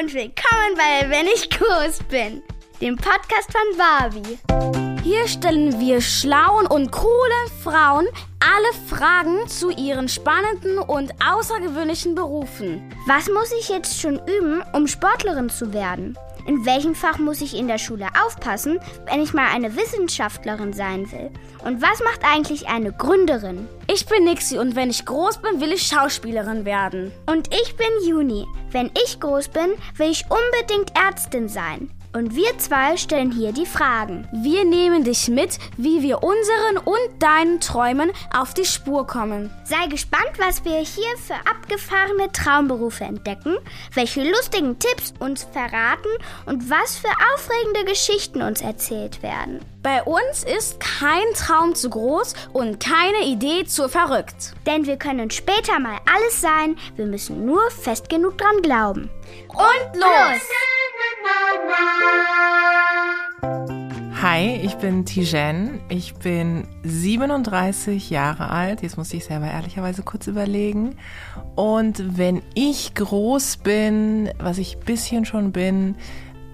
und willkommen bei Wenn ich groß bin, dem Podcast von Barbie. Hier stellen wir schlauen und coolen Frauen alle Fragen zu ihren spannenden und außergewöhnlichen Berufen. Was muss ich jetzt schon üben, um Sportlerin zu werden? In welchem Fach muss ich in der Schule aufpassen, wenn ich mal eine Wissenschaftlerin sein will? Und was macht eigentlich eine Gründerin? Ich bin Nixie und wenn ich groß bin, will ich Schauspielerin werden. Und ich bin Juni. Wenn ich groß bin, will ich unbedingt Ärztin sein. Und wir zwei stellen hier die Fragen. Wir nehmen dich mit, wie wir unseren und deinen Träumen auf die Spur kommen. Sei gespannt, was wir hier für abgefahrene Traumberufe entdecken, welche lustigen Tipps uns verraten und was für aufregende Geschichten uns erzählt werden. Bei uns ist kein Traum zu groß und keine Idee zu verrückt. Denn wir können später mal alles sein, wir müssen nur fest genug dran glauben. Und los! Hi, ich bin Tijen. Ich bin 37 Jahre alt. Jetzt muss ich selber ehrlicherweise kurz überlegen. Und wenn ich groß bin, was ich ein bisschen schon bin,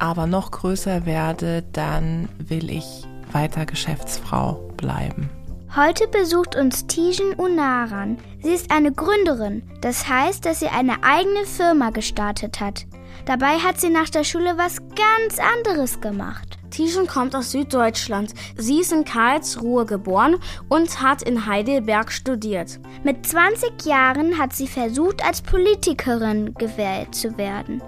aber noch größer werde, dann will ich weiter Geschäftsfrau bleiben. Heute besucht uns Tijen Unaran. Sie ist eine Gründerin. Das heißt, dass sie eine eigene Firma gestartet hat. Dabei hat sie nach der Schule was ganz anderes gemacht. Tijen kommt aus Süddeutschland. Sie ist in Karlsruhe geboren und hat in Heidelberg studiert. Mit 20 Jahren hat sie versucht, als Politikerin gewählt zu werden.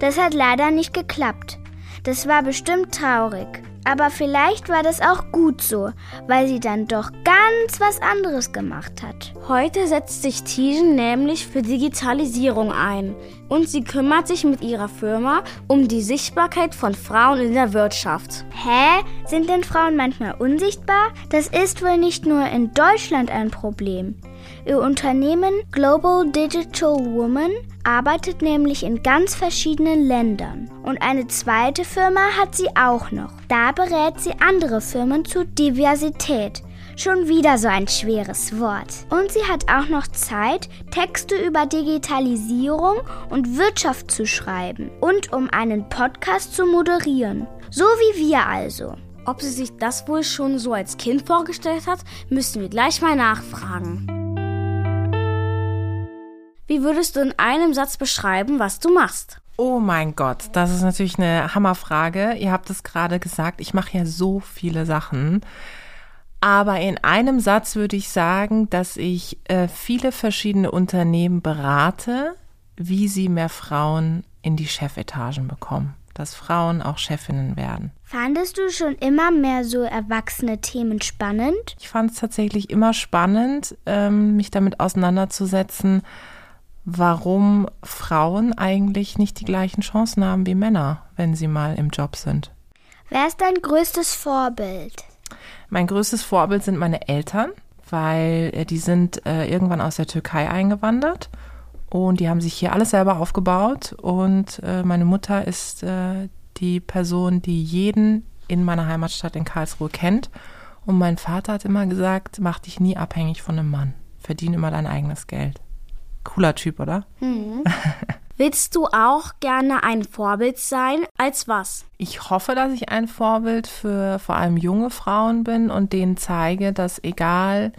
Das hat leider nicht geklappt. Das war bestimmt traurig. Aber vielleicht war das auch gut so, weil sie dann doch ganz was anderes gemacht hat. Heute setzt sich Tijen nämlich für Digitalisierung ein und sie kümmert sich mit ihrer Firma um die Sichtbarkeit von Frauen in der Wirtschaft. Hä? Sind denn Frauen manchmal unsichtbar? Das ist wohl nicht nur in Deutschland ein Problem. Ihr Unternehmen Global Digital Woman arbeitet nämlich in ganz verschiedenen Ländern. Und eine zweite Firma hat sie auch noch. Da berät sie andere Firmen zu Diversität. Schon wieder so ein schweres Wort. Und sie hat auch noch Zeit, Texte über Digitalisierung und Wirtschaft zu schreiben und um einen Podcast zu moderieren. So wie wir also. Ob sie sich das wohl schon so als Kind vorgestellt hat, müssen wir gleich mal nachfragen. Wie würdest du in einem Satz beschreiben, was du machst? Oh mein Gott, das ist natürlich eine Hammerfrage. Ihr habt es gerade gesagt, ich mache ja so viele Sachen. Aber in einem Satz würde ich sagen, dass ich äh, viele verschiedene Unternehmen berate, wie sie mehr Frauen in die Chefetagen bekommen. Dass Frauen auch Chefinnen werden. Fandest du schon immer mehr so erwachsene Themen spannend? Ich fand es tatsächlich immer spannend, ähm, mich damit auseinanderzusetzen, warum Frauen eigentlich nicht die gleichen Chancen haben wie Männer, wenn sie mal im Job sind. Wer ist dein größtes Vorbild? Mein größtes Vorbild sind meine Eltern, weil äh, die sind äh, irgendwann aus der Türkei eingewandert und die haben sich hier alles selber aufgebaut und äh, meine Mutter ist äh, die Person, die jeden in meiner Heimatstadt in Karlsruhe kennt und mein Vater hat immer gesagt, mach dich nie abhängig von einem Mann, verdien immer dein eigenes Geld. Cooler Typ, oder? Mhm. Willst du auch gerne ein Vorbild sein? Als was? Ich hoffe, dass ich ein Vorbild für vor allem junge Frauen bin und denen zeige, dass egal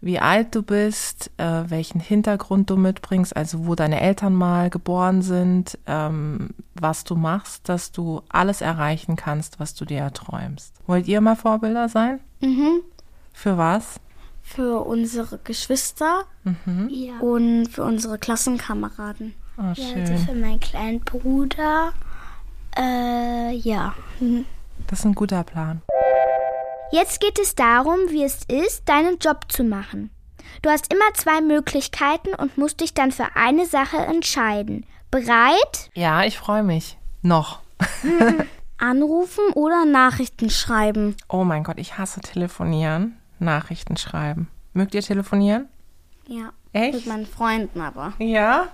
wie alt du bist, äh, welchen Hintergrund du mitbringst, also wo deine Eltern mal geboren sind, ähm, was du machst, dass du alles erreichen kannst, was du dir erträumst. Wollt ihr mal Vorbilder sein? Mhm. Für was? Für unsere Geschwister Mhm. Ja. und für unsere Klassenkameraden. Oh, Ja, schön. also für meinen kleinen Bruder. Äh, ja. Das ist ein guter Plan. Jetzt geht es darum, wie es ist, deinen Job zu machen. Du hast immer zwei Möglichkeiten und musst dich dann für eine Sache entscheiden. Bereit? Ja, ich freue mich. Noch. Anrufen oder Nachrichten schreiben? Oh mein Gott, ich hasse telefonieren, Nachrichten schreiben. Mögt ihr telefonieren? Ja. Echt? Mit meinen Freunden aber. Ja?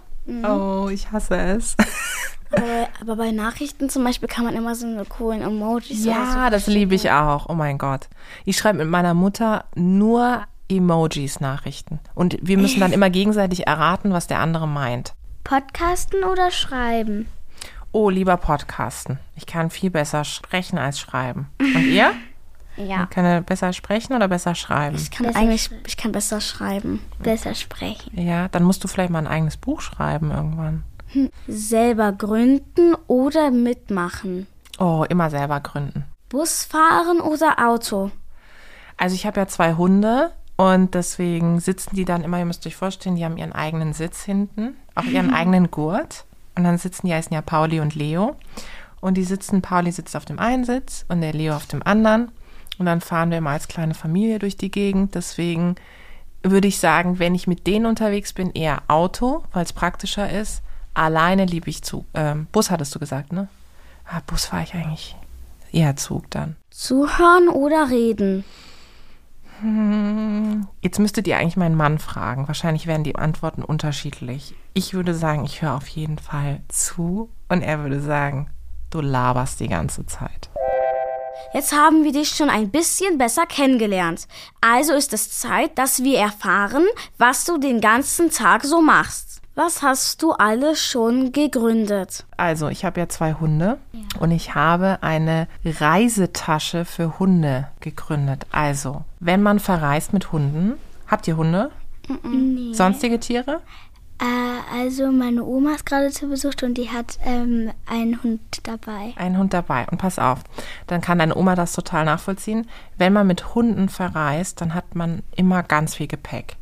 Oh, ich hasse es. aber. Aber bei Nachrichten zum Beispiel kann man immer so eine coolen Emojis Ja, so das liebe ich auch. Oh mein Gott. Ich schreibe mit meiner Mutter nur Emojis-Nachrichten. Und wir müssen dann immer gegenseitig erraten, was der andere meint. Podcasten oder schreiben? Oh, lieber Podcasten. Ich kann viel besser sprechen als schreiben. Und ihr? Ja. Kann er besser sprechen oder besser schreiben? Ich kann Besser eigentlich, schreiben. ich kann besser schreiben. Besser sprechen. Ja, dann musst du vielleicht mal ein eigenes Buch schreiben irgendwann. Selber gründen oder mitmachen. Oh, immer selber gründen. Bus fahren oder Auto. Also ich habe ja zwei Hunde und deswegen sitzen die dann immer, ihr müsst euch vorstellen, die haben ihren eigenen Sitz hinten, auch ihren eigenen Gurt. Und dann sitzen die heißen ja Pauli und Leo. Und die sitzen, Pauli sitzt auf dem einen Sitz und der Leo auf dem anderen. Und dann fahren wir immer als kleine Familie durch die Gegend. Deswegen würde ich sagen, wenn ich mit denen unterwegs bin, eher Auto, weil es praktischer ist. Alleine liebe ich Zug. Ähm, Bus hattest du gesagt, ne? Ah, Bus fahre ich eigentlich eher Zug dann. Zuhören oder reden. Jetzt müsstet ihr eigentlich meinen Mann fragen. Wahrscheinlich wären die Antworten unterschiedlich. Ich würde sagen, ich höre auf jeden Fall zu. Und er würde sagen, du laberst die ganze Zeit. Jetzt haben wir dich schon ein bisschen besser kennengelernt. Also ist es Zeit, dass wir erfahren, was du den ganzen Tag so machst. Was hast du alles schon gegründet? Also, ich habe ja zwei Hunde und ich habe eine Reisetasche für Hunde gegründet. Also, wenn man verreist mit Hunden, habt ihr Hunde? Nee. Sonstige Tiere? Äh, also meine Oma ist gerade zu Besuch und die hat ähm, einen Hund dabei. Ein Hund dabei. Und pass auf, dann kann deine Oma das total nachvollziehen. Wenn man mit Hunden verreist, dann hat man immer ganz viel Gepäck.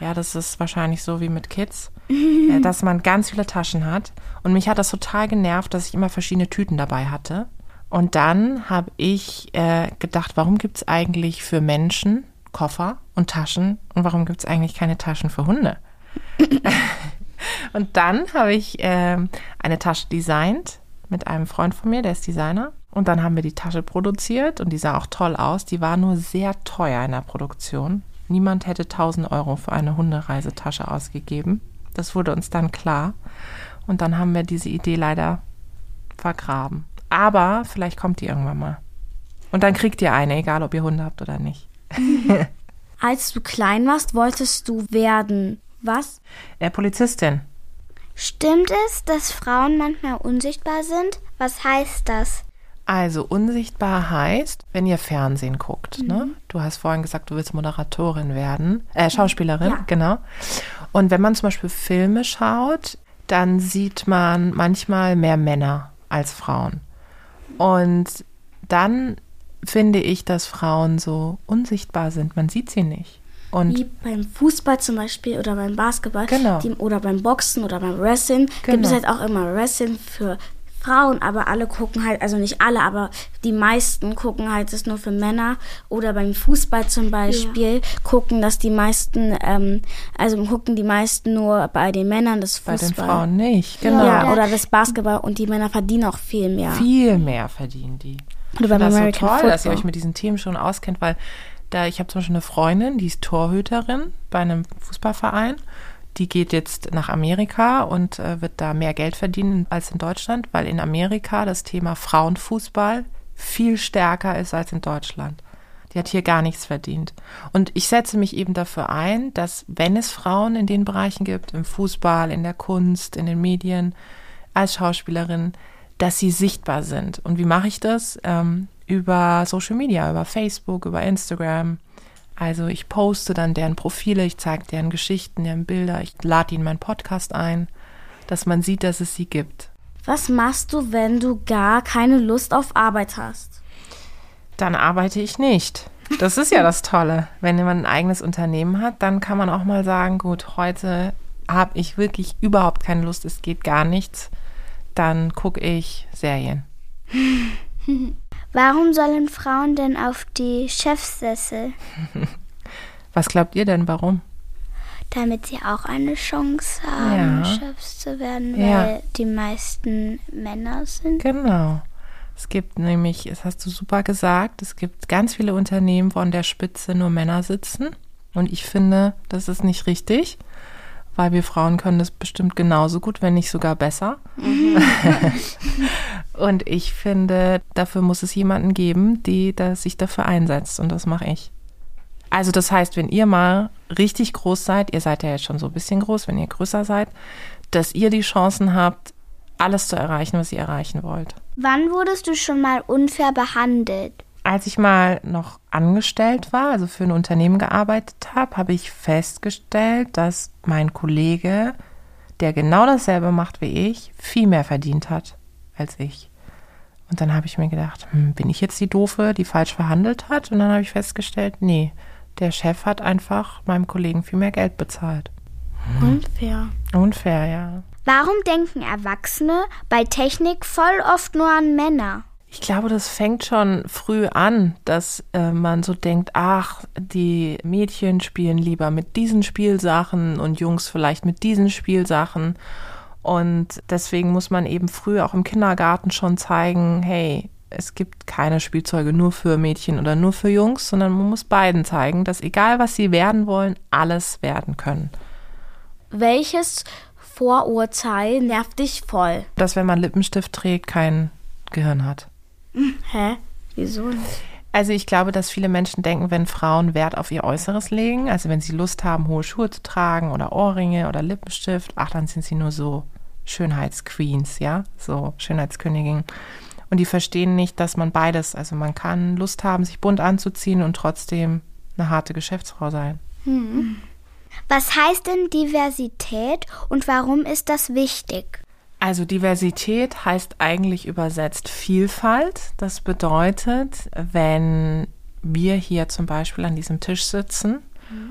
Ja, das ist wahrscheinlich so wie mit Kids, äh, dass man ganz viele Taschen hat. Und mich hat das total genervt, dass ich immer verschiedene Tüten dabei hatte. Und dann habe ich äh, gedacht, warum gibt es eigentlich für Menschen Koffer und Taschen und warum gibt es eigentlich keine Taschen für Hunde? und dann habe ich ähm, eine Tasche designt mit einem Freund von mir, der ist Designer. Und dann haben wir die Tasche produziert und die sah auch toll aus. Die war nur sehr teuer in der Produktion. Niemand hätte 1000 Euro für eine Hundereisetasche ausgegeben. Das wurde uns dann klar. Und dann haben wir diese Idee leider vergraben. Aber vielleicht kommt die irgendwann mal. Und dann kriegt ihr eine, egal ob ihr Hunde habt oder nicht. Als du klein warst, wolltest du werden. Was? Äh, Polizistin. Stimmt es, dass Frauen manchmal unsichtbar sind? Was heißt das? Also unsichtbar heißt, wenn ihr Fernsehen guckt. Ne? Du hast vorhin gesagt, du willst Moderatorin werden, äh, Schauspielerin, Ja. genau. Und wenn man zum Beispiel Filme schaut, dann sieht man manchmal mehr Männer als Frauen. Und dann finde ich, dass Frauen so unsichtbar sind. Man sieht sie nicht. Und Wie beim Fußball zum Beispiel oder beim Basketball Genau. die, oder beim Boxen oder beim Wrestling gibt Genau. es halt auch immer Wrestling für Frauen, aber alle gucken halt, also nicht alle, aber die meisten gucken halt das nur für Männer. Oder beim Fußball zum Beispiel gucken das die meisten, ähm, also gucken die meisten nur bei den Männern das bei Fußball. den Frauen nicht. Genau. Ja, oder das Basketball und die Männer verdienen auch viel mehr. Viel mehr verdienen die. Oder beim finde das so American toll, dass ihr Football. euch mit diesen Themen schon auskennt, weil da ich habe zum Beispiel eine Freundin, die ist Torhüterin bei einem Fußballverein. Die geht jetzt nach Amerika und äh, wird da mehr Geld verdienen als in Deutschland, weil in Amerika das Thema Frauenfußball viel stärker ist als in Deutschland. Die hat hier gar nichts verdient. Und ich setze mich eben dafür ein, dass wenn es Frauen in den Bereichen gibt, im Fußball, in der Kunst, in den Medien, als Schauspielerin, dass sie sichtbar sind. Und wie mache ich das? Ähm, über Social Media, über Facebook, über Instagram. Also ich poste dann deren Profile, ich zeige deren Geschichten, deren Bilder, ich lade ihnen meinen Podcast ein, dass man sieht, dass es sie gibt. Was machst du, wenn du gar keine Lust auf Arbeit hast? Dann arbeite ich nicht. Das ist ja das Tolle. Wenn man ein eigenes Unternehmen hat, dann kann man auch mal sagen, gut, heute habe ich wirklich überhaupt keine Lust, es geht gar nichts. Dann gucke ich Serien. Warum sollen Frauen denn auf die Chefsessel? Was glaubt ihr denn, warum? Damit sie auch eine Chance haben, Ja. Chefs zu werden, weil Ja. die meisten Männer sind. Genau. Es gibt nämlich, das hast du super gesagt, es gibt ganz viele Unternehmen, wo an der Spitze nur Männer sitzen. Und ich finde, das ist nicht richtig, weil wir Frauen können das bestimmt genauso gut, wenn nicht sogar besser. und ich finde, dafür muss es jemanden geben, die der sich dafür einsetzt. Und das mache ich. Also das heißt, wenn ihr mal richtig groß seid, ihr seid ja jetzt schon so ein bisschen groß, wenn ihr größer seid, dass ihr die Chancen habt, alles zu erreichen, was ihr erreichen wollt. Wann wurdest du schon mal unfair behandelt? Als ich mal noch angestellt war, also für ein Unternehmen gearbeitet habe, habe ich festgestellt, dass mein Kollege, der genau dasselbe macht wie ich, viel mehr verdient hat als ich. Und dann habe ich mir gedacht, hm, bin ich jetzt die Doofe, die falsch verhandelt hat? Und dann habe ich festgestellt, nee, der Chef hat einfach meinem Kollegen viel mehr Geld bezahlt. Unfair. Unfair, ja. Warum denken Erwachsene bei Technik voll oft nur an Männer? Ich glaube, das fängt schon früh an, dass äh, man so denkt, ach, die Mädchen spielen lieber mit diesen Spielsachen und Jungs vielleicht mit diesen Spielsachen. Und deswegen muss man eben früh auch im Kindergarten schon zeigen, hey, es gibt keine Spielzeuge nur für Mädchen oder nur für Jungs, sondern man muss beiden zeigen, dass egal was sie werden wollen, alles werden können. Welches Vorurteil nervt dich voll? Dass wenn man Lippenstift trägt, kein Gehirn hat. Hä? Wieso nicht? Also ich glaube, dass viele Menschen denken, wenn Frauen Wert auf ihr Äußeres legen, also wenn sie Lust haben, hohe Schuhe zu tragen oder Ohrringe oder Lippenstift, ach, dann sind sie nur so Schönheitsqueens, ja, so Schönheitskönigin. Und die verstehen nicht, dass man beides, also man kann Lust haben, sich bunt anzuziehen und trotzdem eine harte Geschäftsfrau sein. Was heißt denn Diversität und warum ist das wichtig? Also Diversität heißt eigentlich übersetzt Vielfalt. Das bedeutet, wenn wir hier zum Beispiel an diesem Tisch sitzen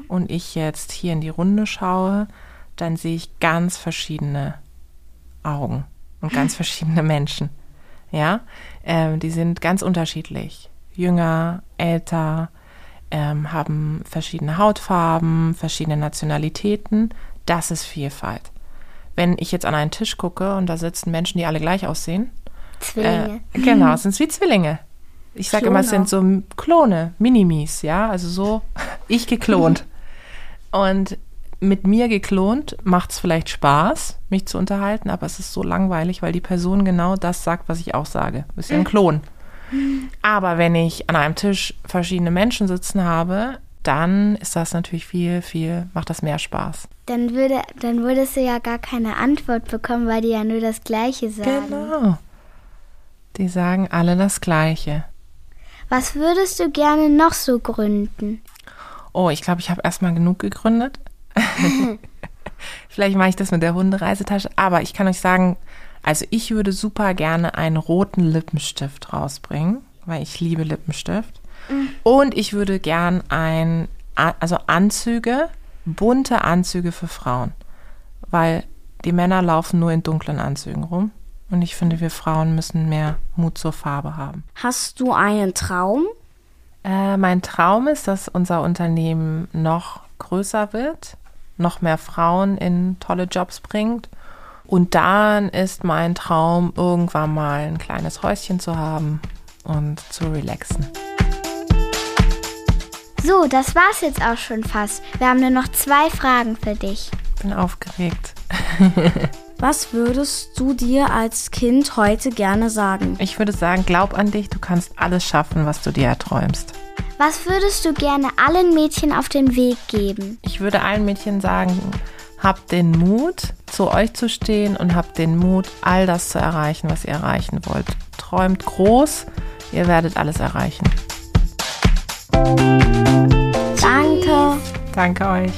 und ich jetzt hier in die Runde schaue, dann sehe ich ganz verschiedene Augen und ganz verschiedene Menschen. Ja, ähm, die sind ganz unterschiedlich. Jünger, älter, ähm, haben verschiedene Hautfarben, verschiedene Nationalitäten. Das ist Vielfalt. Wenn ich jetzt an einen Tisch gucke und da sitzen Menschen, die alle gleich aussehen, Zwillinge. äh, genau, es sind wie Zwillinge. Ich sage immer, es sind so Klone, Minimis, ja, also so ich geklont. Und mit mir geklont macht es vielleicht Spaß, mich zu unterhalten, aber es ist so langweilig, weil die Person genau das sagt, was ich auch sage. Ist ja ein Klon. Aber wenn ich an einem Tisch verschiedene Menschen sitzen habe, dann ist das natürlich viel, viel, macht das mehr Spaß. Dann, würde, dann würdest du ja gar keine Antwort bekommen, weil die ja nur das Gleiche sagen. Genau. Die sagen alle das Gleiche. Was würdest du gerne noch so gründen? Oh, ich glaube, ich habe erstmal genug gegründet. Vielleicht mache ich das mit der Hundereisetasche. Aber ich kann euch sagen, also ich würde super gerne einen roten Lippenstift rausbringen, weil ich liebe Lippenstift. Und ich würde gern ein, also Anzüge, bunte Anzüge für Frauen. Weil die Männer laufen nur in dunklen Anzügen rum. Und ich finde, wir Frauen müssen mehr Mut zur Farbe haben. Hast du einen Traum? Äh, mein Traum ist, dass unser Unternehmen noch größer wird, noch mehr Frauen in tolle Jobs bringt. Und dann ist mein Traum, irgendwann mal ein kleines Häuschen zu haben und zu relaxen. So, das war's jetzt auch schon fast. Wir haben nur noch zwei Fragen für dich. Bin aufgeregt. Was würdest du dir als Kind heute gerne sagen? Ich würde sagen, glaub an dich, du kannst alles schaffen, was du dir erträumst. Was würdest du gerne allen Mädchen auf den Weg geben? Ich würde allen Mädchen sagen, habt den Mut, zu euch zu stehen und habt den Mut, all das zu erreichen, was ihr erreichen wollt. Träumt groß, ihr werdet alles erreichen. Danke euch.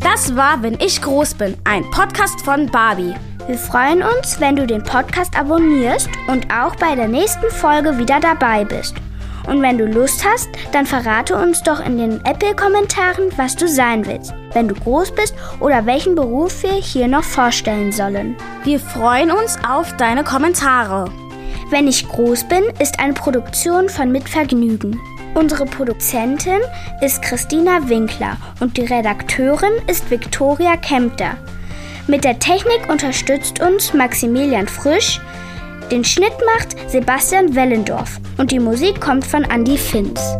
Das war Wenn ich groß bin, ein Podcast von Barbie. Wir freuen uns, wenn du den Podcast abonnierst und auch bei der nächsten Folge wieder dabei bist. Und wenn du Lust hast, dann verrate uns doch in den Apple-Kommentaren, was du sein willst, wenn du groß bist oder welchen Beruf wir hier noch vorstellen sollen. Wir freuen uns auf deine Kommentare. Wenn ich groß bin, ist eine Produktion von Mitvergnügen. Unsere Produzentin ist Christina Winkler und die Redakteurin ist Viktoria Kempter. Mit der Technik unterstützt uns Maximilian Frisch, den Schnitt macht Sebastian Wellendorf und die Musik kommt von Andy Finz.